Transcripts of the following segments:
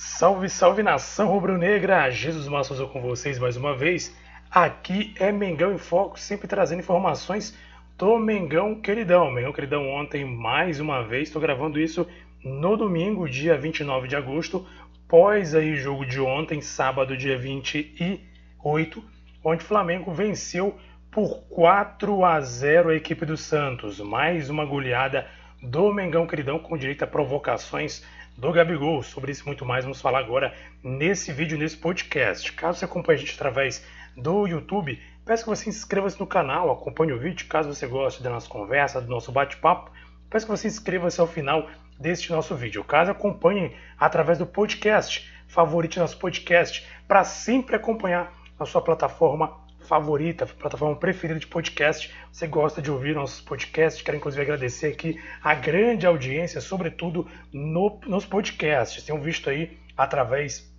Salve, salve nação rubro-negra! Jesus Massa com vocês mais uma vez. Aqui é Mengão em Foco, sempre trazendo informações do Mengão Queridão. Mengão Queridão ontem mais uma vez, estou gravando isso no domingo, dia 29 de agosto, pós aí jogo de ontem, sábado, dia 28, onde o Flamengo venceu por 4 a 0 a equipe do Santos. Mais uma goleada do Mengão Queridão com direito a provocações do Gabigol. Sobre isso muito mais vamos falar agora nesse vídeo, nesse podcast. Caso você acompanhe a gente através do YouTube, peço que você se inscreva-se no canal, acompanhe o vídeo. Caso você goste da nossa conversa, do nosso bate-papo, peço que você inscreva-se ao final deste nosso vídeo. Caso acompanhe através do podcast, favorite nosso podcast para sempre acompanhar a sua plataforma favorita, plataforma preferida de podcast. Você gosta de ouvir nossos podcasts? Quero inclusive agradecer aqui a grande audiência, sobretudo no, nos podcasts. Tenham visto aí através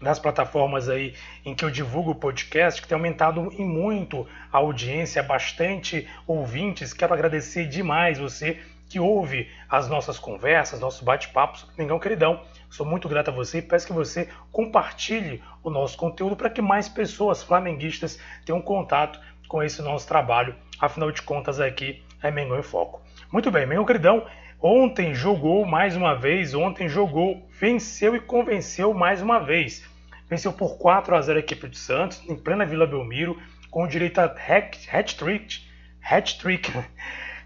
das plataformas aí em que eu divulgo o podcast, que tem aumentado em muito a audiência, bastante ouvintes. Quero agradecer demais você que ouve as nossas conversas, nossos bate-papos. Mengão queridão, sou muito grato a você e peço que você compartilhe o nosso conteúdo para que mais pessoas flamenguistas tenham contato com esse nosso trabalho. Afinal de contas, aqui é Mengão em Foco. Muito bem, Mengão queridão, ontem jogou mais uma vez, ontem jogou, venceu e convenceu mais uma vez. Venceu por 4 a 0 a equipe de Santos, em plena Vila Belmiro, com direito a hat-trick, hat-trick,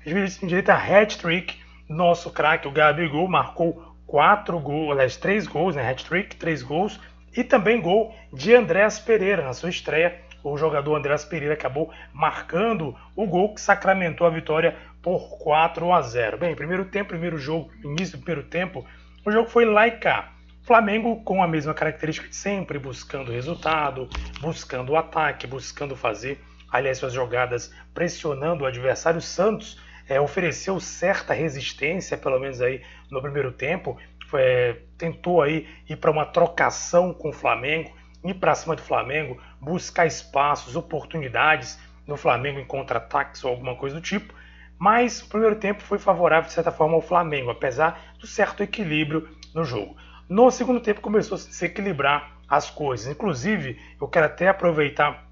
direito a hat-trick. Nosso craque, o Gabigol, marcou quatro gols, aliás, três gols, né? Hat-trick, três gols. E também gol de Andréas Pereira na sua estreia. O jogador Andréas Pereira acabou marcando o gol que sacramentou a vitória por 4 a 0. Bem, primeiro tempo, primeiro jogo, início do primeiro tempo, o jogo foi lá. Flamengo com a mesma característica de sempre, buscando resultado, buscando ataque, buscando fazer, aliás, suas jogadas pressionando o adversário. Santos é, ofereceu certa resistência, pelo menos aí no primeiro tempo, é, tentou aí ir para uma trocação com o Flamengo, ir para cima do Flamengo, buscar espaços, oportunidades no Flamengo em contra-ataques ou alguma coisa do tipo. Mas o primeiro tempo foi favorável, de certa forma, ao Flamengo, apesar do certo equilíbrio no jogo. No segundo tempo começou a se equilibrar as coisas. Inclusive, eu quero até aproveitar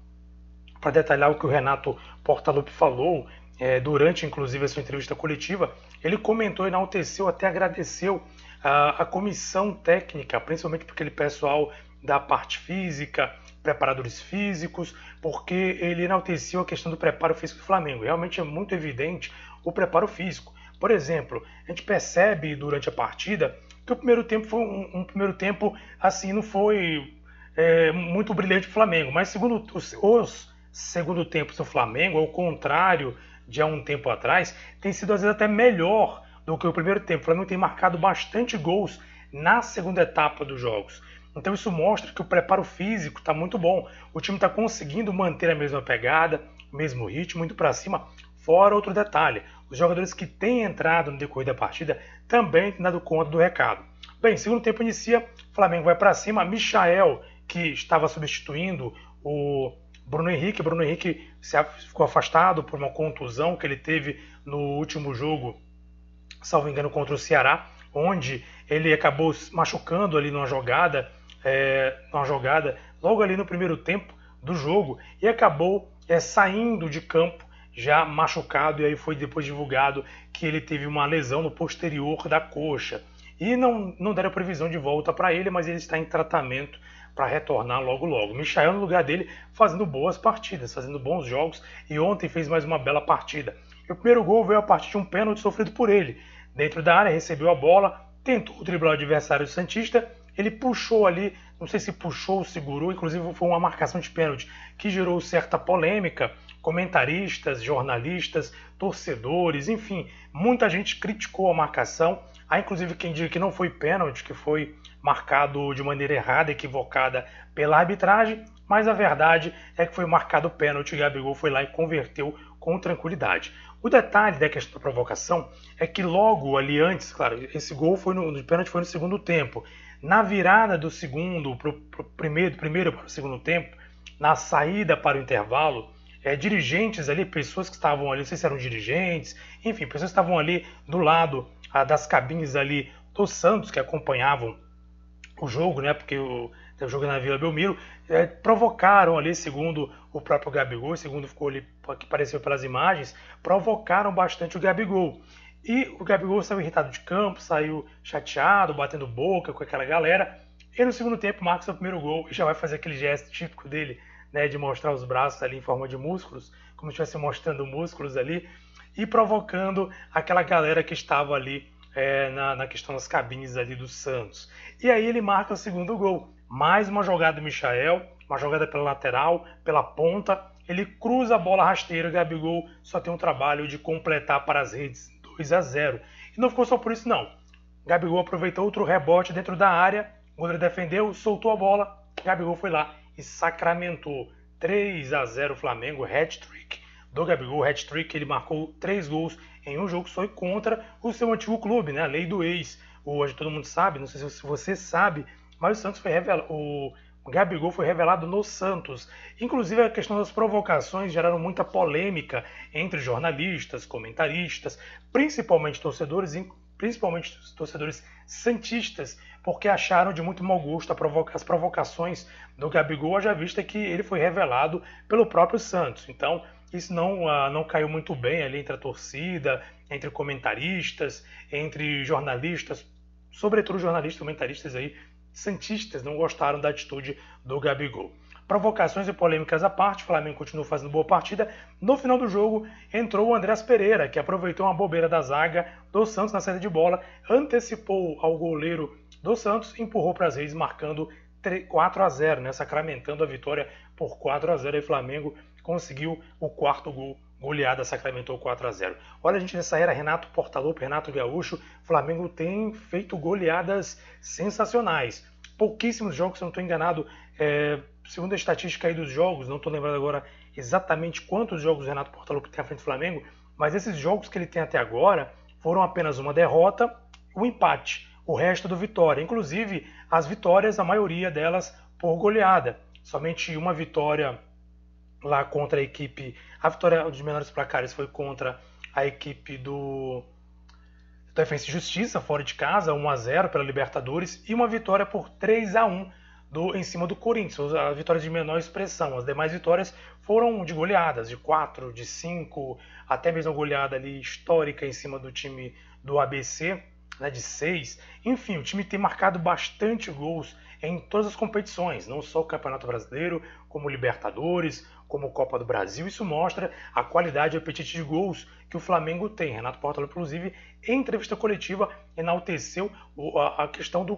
para detalhar o que o Renato Portaluppi falou é, durante inclusive a sua entrevista coletiva, ele comentou, enalteceu, até agradeceu a, a comissão técnica, principalmente para aquele pessoal da parte física, preparadores físicos, porque ele enalteceu a questão do preparo físico do Flamengo. Realmente é muito evidente o preparo físico. Por exemplo, a gente percebe durante a partida que o primeiro tempo foi um, um primeiro tempo assim, não foi é, muito brilhante do Flamengo, mas segundo os, os segundo tempos do Flamengo, ao contrário de há um tempo atrás, tem sido às vezes até melhor do que o primeiro tempo. O Flamengo tem marcado bastante gols na segunda etapa dos jogos. Então isso mostra que o preparo físico está muito bom. O time está conseguindo manter a mesma pegada, o mesmo ritmo, indo para cima. Fora outro detalhe, os jogadores que têm entrado no decorrer da partida também têm dado conta do recado. Bem, segundo tempo inicia, Flamengo vai para cima. Michael, que estava substituindo o Bruno Henrique, Bruno Henrique ficou afastado por uma contusão que ele teve no último jogo, salvo engano, contra o Ceará, onde ele acabou machucando ali numa jogada, é, numa jogada logo ali no primeiro tempo do jogo e acabou é, saindo de campo já machucado e aí foi depois divulgado que ele teve uma lesão no posterior da coxa. E não, não deram previsão de volta para ele, mas ele está em tratamento para retornar logo logo. Michael no lugar dele fazendo boas partidas, fazendo bons jogos e ontem fez mais uma bela partida. E o primeiro gol veio a partir de um pênalti sofrido por ele. Dentro da área, recebeu a bola, tentou driblar o adversário Santista, ele puxou ali, não sei se puxou ou segurou, inclusive foi uma marcação de pênalti que gerou certa polêmica. Comentaristas, jornalistas, torcedores, enfim, muita gente criticou a marcação. Há inclusive quem diga que não foi pênalti, que foi marcado de maneira errada, equivocada pela arbitragem, mas a verdade é que foi marcado pênalti e Gabigol foi lá e converteu com tranquilidade. O detalhe da questão da provocação é que logo ali antes, claro, esse gol foi no, o pênalti foi no segundo tempo. Na virada do segundo para o primeiro, primeiro para o segundo tempo, na saída para o intervalo, é, dirigentes ali, pessoas que estavam ali, não sei se eram dirigentes, enfim, pessoas que estavam ali do lado das cabines ali do Santos que acompanhavam o jogo, né? Porque o, o jogo na Vila Belmiro, é, provocaram ali, segundo o próprio Gabigol, segundo ficou ali, que apareceu pelas imagens, provocaram bastante o Gabigol. E o Gabigol saiu irritado de campo, saiu chateado, batendo boca com aquela galera. E no segundo tempo marca seu primeiro gol e já vai fazer aquele gesto típico dele, né, de mostrar os braços ali em forma de músculos, como se estivesse mostrando músculos ali, e provocando aquela galera que estava ali é, na, na, questão das cabines ali do Santos. E aí ele marca o segundo gol. Mais uma jogada do Michael, uma jogada pela lateral, pela ponta. Ele cruza a bola rasteira, o Gabigol só tem um trabalho de completar para as redes 2 a 0. E não ficou só por isso não. Gabigol aproveitou outro rebote dentro da área, o goleiro defendeu, soltou a bola, Gabigol foi lá e sacramentou 3 a 0 Flamengo, hat-trick do Gabigol, hat-trick, ele marcou três gols em um jogo só contra o seu antigo clube, né? A lei do ex. Hoje todo mundo sabe, não sei se você sabe, mas o Santos foi revelado, o Gabigol foi revelado no Santos. Inclusive a questão das provocações geraram muita polêmica entre jornalistas, comentaristas, principalmente torcedores, principalmente torcedores santistas, porque acharam de muito mau gosto as provocações do Gabigol, já vista que ele foi revelado pelo próprio Santos. Então, isso não, uh, não caiu muito bem ali entre a torcida, entre comentaristas, entre jornalistas, sobretudo jornalistas comentaristas aí, santistas, não gostaram da atitude do Gabigol. Provocações e polêmicas à parte, o Flamengo continuou fazendo boa partida. No final do jogo, entrou o Andrés Pereira, que aproveitou uma bobeira da zaga do Santos na saída de bola, antecipou ao goleiro do Santos, empurrou para as redes, marcando 4 a 0, né, sacramentando a vitória por 4 a 0 e Flamengo conseguiu o quarto gol goleada sacramentou 4 a 0. Olha, a gente nessa era Renato Portaluppi, Renato Gaúcho, Flamengo tem feito goleadas sensacionais. Pouquíssimos jogos, se eu não estou enganado, é, segundo a estatística aí dos jogos, não estou lembrando agora exatamente quantos jogos o Renato Portaluppi tem à frente do Flamengo, mas esses jogos que ele tem até agora foram apenas uma derrota, um empate, o resto do vitória. Inclusive, as vitórias, a maioria delas por goleada. Somente uma vitória lá contra a equipe. A vitória dos menores placares foi contra a equipe do Defensa e Justiça, fora de casa, 1 a 0 pela Libertadores, e uma vitória por 3 a 1 do, em cima do Corinthians, a vitória de menor expressão. As demais vitórias foram de goleadas, de 4, de 5, até mesmo goleada ali histórica em cima do time do ABC, né, de 6. Enfim, o time tem marcado bastante gols em todas as competições, não só o Campeonato Brasileiro, como Libertadores, como Copa do Brasil. Isso mostra a qualidade e apetite de gols que o Flamengo tem. Renato Portaluppi, inclusive, em entrevista coletiva, enalteceu a questão do,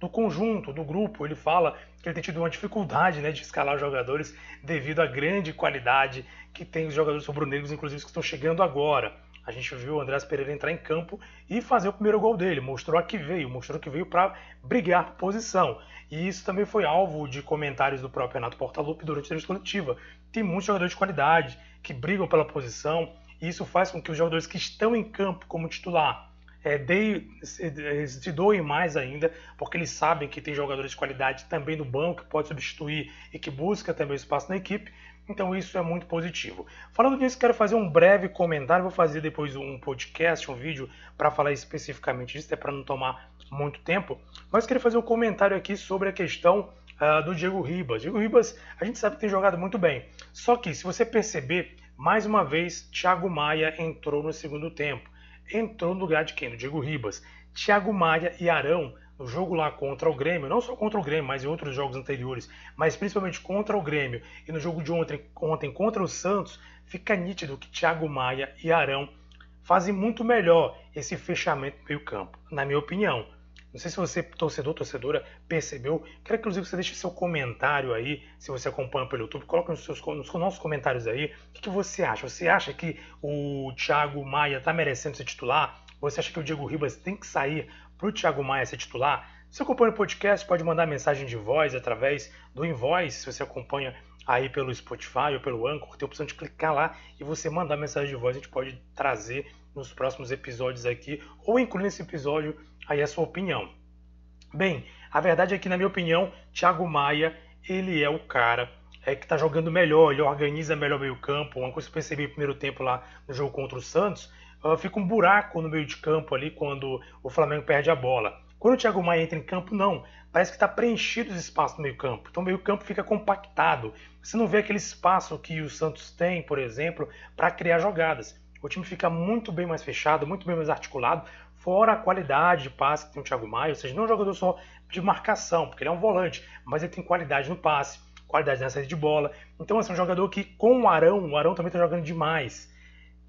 do conjunto, do grupo. Ele fala que ele tem tido uma dificuldade né, de escalar jogadores devido à grande qualidade que tem os jogadores rubro-negros, inclusive, que estão chegando agora. A gente viu o Andrés Pereira entrar em campo e fazer o primeiro gol dele, mostrou a que veio, mostrou que veio para brigar por posição. E isso também foi alvo de comentários do próprio Renato Portaluppi durante a entrevista coletiva. Tem muitos jogadores de qualidade que brigam pela posição, e isso faz com que os jogadores que estão em campo como titular é, de, se doem mais ainda, porque eles sabem que tem jogadores de qualidade também no banco, que pode substituir e que busca também espaço na equipe. Então isso é muito positivo. Falando nisso, quero fazer um breve comentário. Vou fazer depois um podcast, um vídeo para falar especificamente disso, até para não tomar muito tempo. Mas queria fazer um comentário aqui sobre a questão uh, do Diego Ribas. Diego Ribas, a gente sabe que tem jogado muito bem. Só que, se você perceber, mais uma vez, Thiago Maia entrou no segundo tempo. Entrou no lugar de quem? Do Diego Ribas. Thiago Maia e Arão no jogo lá contra o Grêmio, não só contra o Grêmio, mas em outros jogos anteriores, mas principalmente contra o Grêmio e no jogo de ontem, ontem contra o Santos, fica nítido que Thiago Maia e Arão fazem muito melhor esse fechamento do meio-campo, na minha opinião. Não sei se você, torcedor, torcedora, percebeu. Quero inclusive que você deixe seu comentário aí, se você acompanha pelo YouTube, coloque nos, seus, nos nossos comentários aí. O que, que você acha? Você acha que o Thiago Maia está merecendo ser titular? Você acha que o Diego Ribas tem que sair para o Thiago Maia ser titular, se acompanha o podcast, pode mandar mensagem de voz através do Invoice, se você acompanha aí pelo Spotify ou pelo Anchor, tem a opção de clicar lá e você mandar mensagem de voz, a gente pode trazer nos próximos episódios aqui, ou incluir nesse episódio aí a sua opinião. Bem, a verdade é que, na minha opinião, Thiago Maia, ele é o cara é, que está jogando melhor, ele organiza melhor o meio campo, uma coisa que eu percebi no primeiro tempo lá no jogo contra o Santos, uh, fica um buraco no meio de campo ali quando o Flamengo perde a bola. Quando o Thiago Maia entra em campo, não. Parece que está preenchido os espaços no meio campo. Então o meio campo fica compactado. Você não vê aquele espaço que o Santos tem, por exemplo, para criar jogadas. O time fica muito bem mais fechado, muito bem mais articulado, fora a qualidade de passe que tem o Thiago Maia, ou seja, não é um jogador só de marcação, porque ele é um volante, mas ele tem qualidade no passe, qualidade na saída de bola. Então, assim, é um jogador que com o Arão, o Arão também está jogando demais.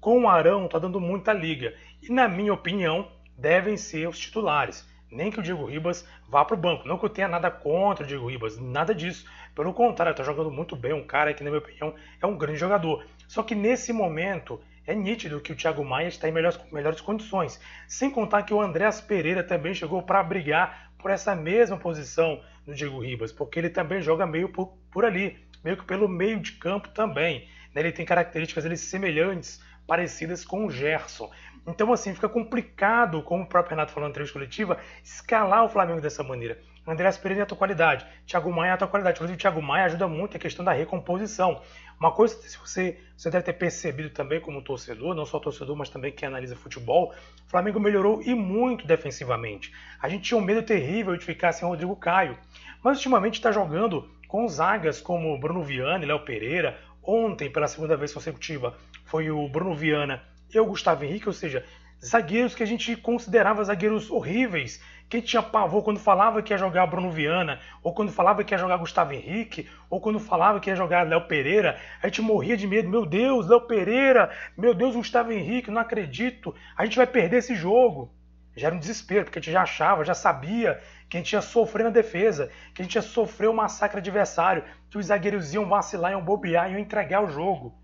Com o Arão, está dando muita liga. E, na minha opinião, devem ser os titulares. Nem que o Diego Ribas vá para o banco. Não que eu tenha nada contra o Diego Ribas, nada disso. Pelo contrário, está jogando muito bem. Um cara que, na minha opinião, é um grande jogador. Só que nesse momento, é nítido que o Thiago Maia está em melhores, melhores condições. Sem contar que o Andréas Pereira também chegou para brigar por essa mesma posição do Diego Ribas, porque ele também joga meio por, por ali, meio que pelo meio de campo também. Né? Ele tem características ele, semelhantes, parecidas com o Gerson. Então, assim, fica complicado, como o próprio Renato falou na entrevista coletiva, escalar o Flamengo dessa maneira. Andréas Pereira é a tua qualidade, Thiago Maia é a tua qualidade. Inclusive, o Thiago Maia ajuda muito a questão da recomposição. Uma coisa se você, você deve ter percebido também como torcedor, não só torcedor, mas também quem analisa futebol, o Flamengo melhorou e muito defensivamente. A gente tinha um medo terrível de ficar sem Rodrigo Caio, mas ultimamente está jogando com zagas como Bruno Viana e Léo Pereira. Ontem, pela segunda vez consecutiva, foi o Bruno Viana e o Gustavo Henrique, ou seja, zagueiros que a gente considerava zagueiros horríveis, quem tinha pavor quando falava que ia jogar Bruno Viana, ou quando falava que ia jogar Gustavo Henrique, ou quando falava que ia jogar Léo Pereira, a gente morria de medo. Meu Deus, Léo Pereira, meu Deus, Gustavo Henrique, não acredito, a gente vai perder esse jogo. Já era um desespero, porque a gente já achava, já sabia que a gente ia sofrer na defesa, que a gente ia sofrer o um massacre adversário, que os zagueiros iam vacilar, iam bobear, iam entregar o jogo.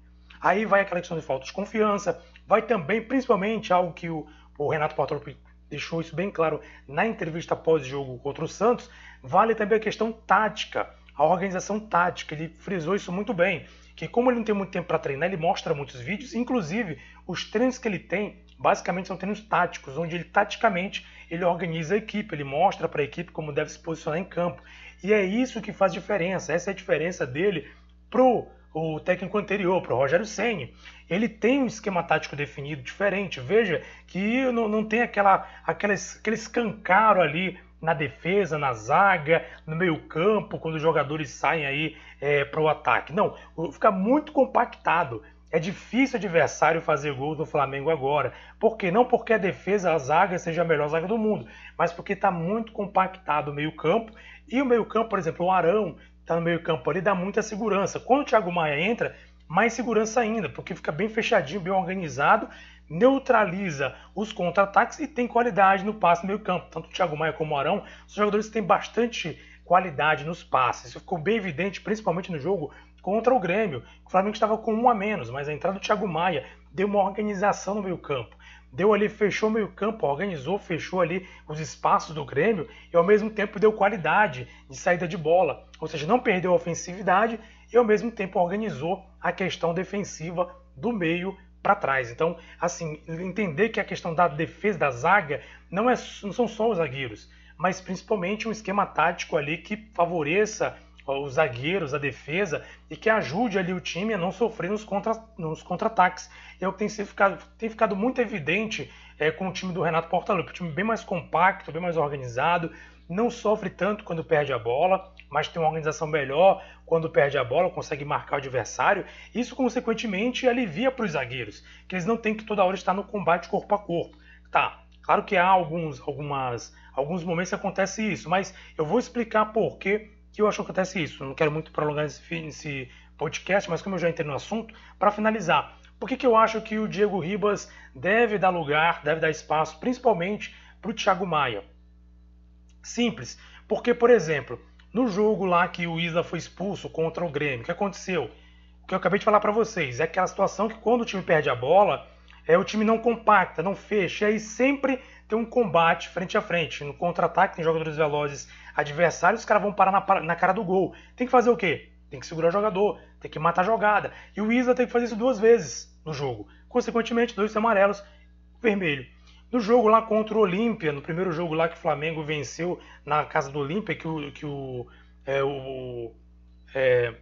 Aí vai aquela questão de falta de confiança, vai também, principalmente, algo que o, o Renato Portaluppi deixou isso bem claro na entrevista pós-jogo contra o Santos, vale também a questão tática, a organização tática. Ele frisou isso muito bem, que como ele não tem muito tempo para treinar, ele mostra muitos vídeos, inclusive os treinos que ele tem, basicamente são treinos táticos, onde ele taticamente ele organiza a equipe, ele mostra para a equipe como deve se posicionar em campo. E é isso que faz diferença, essa é a diferença dele pro o técnico anterior, para o Rogério Senni. Ele tem um esquema tático definido diferente. Veja que não, não tem aquela, aquela, aquele escancaro ali na defesa, na zaga, no meio campo, quando os jogadores saem aí é, para o ataque. Não, fica muito compactado. É difícil adversário fazer gol do Flamengo agora. Por quê? Não porque a defesa, a zaga seja a melhor zaga do mundo, mas porque está muito compactado o meio campo. E o meio campo, por exemplo, o Arão está no meio campo ali, dá muita segurança. Quando o Thiago Maia entra, mais segurança ainda, porque fica bem fechadinho, bem organizado, neutraliza os contra-ataques e tem qualidade no passe no meio campo. Tanto o Thiago Maia como o Arão, os jogadores têm bastante qualidade nos passes. Isso ficou bem evidente, principalmente no jogo contra o Grêmio. O Flamengo estava com um a menos, mas a entrada do Thiago Maia deu uma organização no meio campo deu ali, fechou o meio-campo, organizou, fechou ali os espaços do Grêmio e ao mesmo tempo deu qualidade de saída de bola. Ou seja, não perdeu a ofensividade e ao mesmo tempo organizou a questão defensiva do meio para trás. Então, assim, entender que a questão da defesa da zaga não, é, não são só os zagueiros, mas principalmente um esquema tático ali que favoreça os zagueiros, a defesa, e que ajude ali o time a não sofrer nos, contra, nos contra-ataques. É o que tem, ficado, tem ficado muito evidente é, com o time do Renato Portaluppi, um time bem mais compacto, bem mais organizado, não sofre tanto quando perde a bola, mas tem uma organização melhor quando perde a bola, consegue marcar o adversário. Isso, consequentemente, alivia para os zagueiros, que eles não têm que toda hora estar no combate corpo a corpo. Tá, claro que há alguns, algumas, alguns momentos que acontece isso, mas eu vou explicar por que que eu acho que acontece isso. não quero muito prolongar esse, esse podcast, mas como eu já entrei no assunto, para finalizar, por que, que eu acho que o Diego Ribas deve dar lugar, deve dar espaço, principalmente para o Thiago Maia? Simples, porque, por exemplo, no jogo lá que o Isla foi expulso contra o Grêmio, o que aconteceu? O que eu acabei de falar para vocês é aquela situação que quando o time perde a bola, é, o time não compacta, não fecha, e aí sempre tem um combate frente a frente. No contra-ataque tem jogadores velozes adversários, os caras vão parar na, na, cara do gol. Tem que fazer o quê? Tem que segurar o jogador, tem que matar a jogada. E o Isla tem que fazer isso duas vezes no jogo. Consequentemente, dois amarelos, vermelho. No jogo lá contra o Olímpia, no primeiro jogo lá que o Flamengo venceu na casa do Olímpia, que o, que o, é, o, é,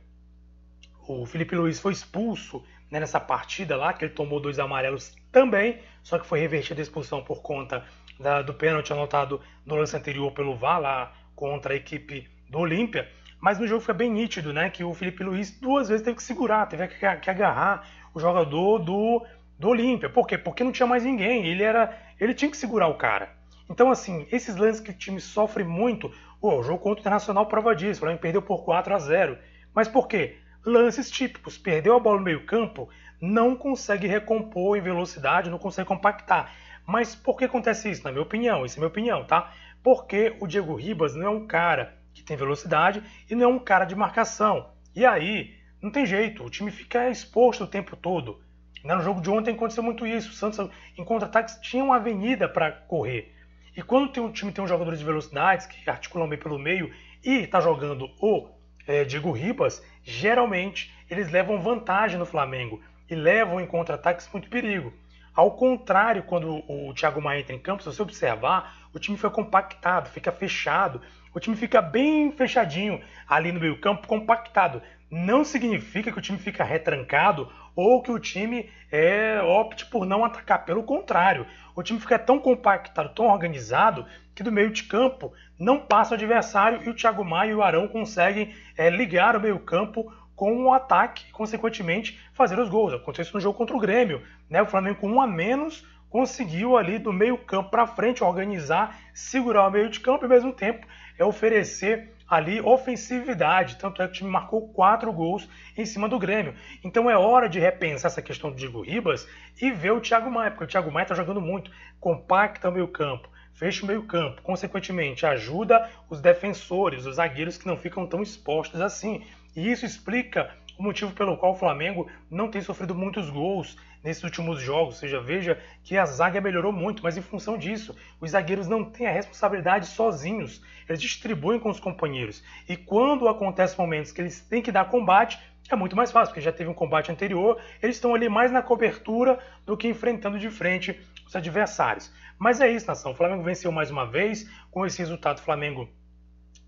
o Felipe Luiz foi expulso né, nessa partida lá, que ele tomou dois amarelos também, só que foi revertida a expulsão por conta da, do pênalti anotado no lance anterior pelo VAR lá contra a equipe do Olímpia. Mas no jogo foi bem nítido, né? Que o Felipe Luiz duas vezes teve que segurar, teve que, que agarrar o jogador do, do Olímpia. Por quê? Porque não tinha mais ninguém. Ele era. Ele tinha que segurar o cara. Então, assim, esses lances que o time sofre muito. o jogo contra o Internacional prova disso. O Flamengo perdeu por 4 a 0 Mas por quê? Lances típicos. Perdeu a bola no meio-campo, não consegue recompor em velocidade, não consegue compactar. Mas por que acontece isso? Na minha opinião, isso é minha opinião, tá? Porque o Diego Ribas não é um cara que tem velocidade e não é um cara de marcação. E aí, não tem jeito, o time fica exposto o tempo todo. No jogo de ontem aconteceu muito isso. O Santos, em contra-ataques, tinha uma avenida para correr. E quando tem um time tem um jogador de velocidades que articulam bem pelo meio e está jogando o é, Diego Ribas, geralmente eles levam vantagem no Flamengo e levam em contra-ataques muito perigo. Ao contrário, quando o Thiago Maia entra em campo, se você observar, o time fica compactado, fica fechado, o time fica bem fechadinho ali no meio campo, compactado. Não significa que o time fica retrancado ou que o time é, opte por não atacar. Pelo contrário, o time fica tão compactado, tão organizado, que do meio de campo não passa o adversário e o Thiago Maia e o Arão conseguem é, ligar o meio campo com o um ataque e, consequentemente, fazer os gols. Aconteceu isso no jogo contra o Grêmio. Né? O Flamengo com um a menos conseguiu ali do meio campo para frente organizar, segurar o meio de campo e ao mesmo tempo é oferecer ali ofensividade. Tanto é que o time marcou quatro gols em cima do Grêmio. Então é hora de repensar essa questão do Diego Ribas e ver o Thiago Maia, porque o Thiago Maia está jogando muito, compacta o meio campo, fecha o meio campo, consequentemente ajuda os defensores, os zagueiros que não ficam tão expostos assim. E isso explica o motivo pelo qual o Flamengo não tem sofrido muitos gols nesses últimos jogos. Ou seja, veja que a zaga melhorou muito, mas em função disso, os zagueiros não têm a responsabilidade sozinhos. Eles distribuem com os companheiros. E quando acontecem momentos que eles têm que dar combate, é muito mais fácil, porque já teve um combate anterior, eles estão ali mais na cobertura do que enfrentando de frente os adversários. Mas é isso, nação. O Flamengo venceu mais uma vez. Com esse resultado, o Flamengo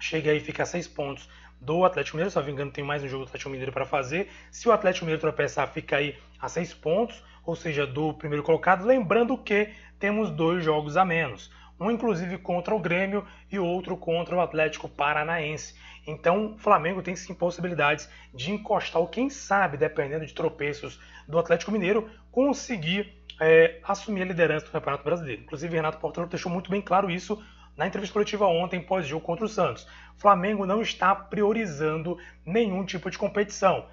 chega aí fica a seis pontos do Atlético Mineiro. Me engano, tem mais um jogo do Atlético Mineiro para fazer. Se o Atlético Mineiro tropeçar, fica aí a seis pontos, ou seja, do primeiro colocado. Lembrando que temos dois jogos a menos. Um, inclusive, contra o Grêmio e outro contra o Atlético Paranaense. Então, o Flamengo tem sim possibilidades de encostar, ou quem sabe, dependendo de tropeços do Atlético Mineiro, conseguir é, assumir a liderança do Campeonato Brasileiro. Inclusive, Renato Portaluppi deixou muito bem claro isso na entrevista coletiva ontem, pós-jogo contra o Santos. Flamengo não está priorizando nenhum tipo de competição.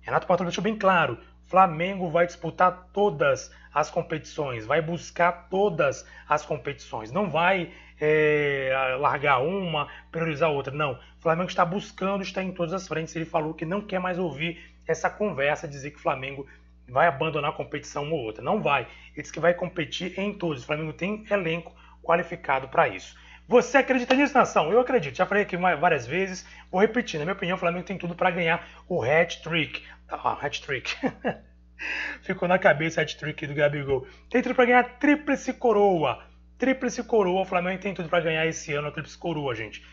Renato Portaluppi deixou bem claro, Flamengo vai disputar todas as competições, vai buscar todas as competições, não vai é, largar uma, priorizar outra. Não, Flamengo está buscando estar em todas as frentes. Ele falou que não quer mais ouvir essa conversa, dizer que o Flamengo vai abandonar a competição uma ou outra. Não vai. Ele disse que vai competir em todos. O Flamengo tem elenco qualificado para isso. Você acredita nisso, nação? Eu acredito. Já falei aqui várias vezes. Vou repetir. Na minha opinião, o Flamengo tem tudo para ganhar o hat-trick. Ah, hat-trick. Ficou na cabeça o hat-trick do Gabigol. Tem tudo para ganhar a tríplice coroa. Tríplice coroa. O Flamengo tem tudo para ganhar esse ano a tríplice coroa, gente.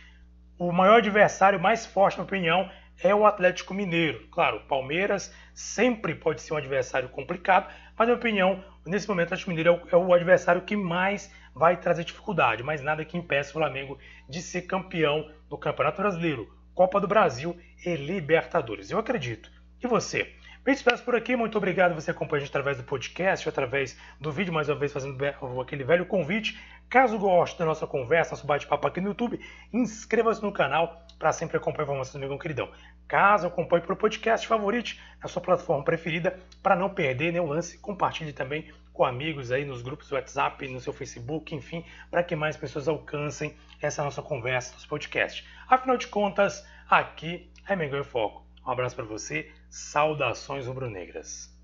O maior adversário mais forte, na minha opinião, é o Atlético Mineiro. Claro, Palmeiras sempre pode ser um adversário complicado, mas, na minha opinião, nesse momento, o Atlético Mineiro é o adversário que mais vai trazer dificuldade, mas nada que impeça o Flamengo de ser campeão do Campeonato Brasileiro, Copa do Brasil e Libertadores. Eu acredito. E você? Me despeço por aqui, muito obrigado você acompanha a gente através do podcast, através do vídeo, mais uma vez fazendo aquele velho convite. Caso goste da nossa conversa, nosso bate-papo aqui no YouTube, inscreva-se no canal para sempre acompanhar informações do meu queridão. Caso acompanhe pelo podcast, favorite na sua plataforma preferida para não perder nenhum lance. Compartilhe também com amigos aí nos grupos do WhatsApp, no seu Facebook, enfim, para que mais pessoas alcancem essa nossa conversa, nosso podcast. Afinal de contas, aqui é Mengão em Foco. Um abraço para você, saudações rubro-negras.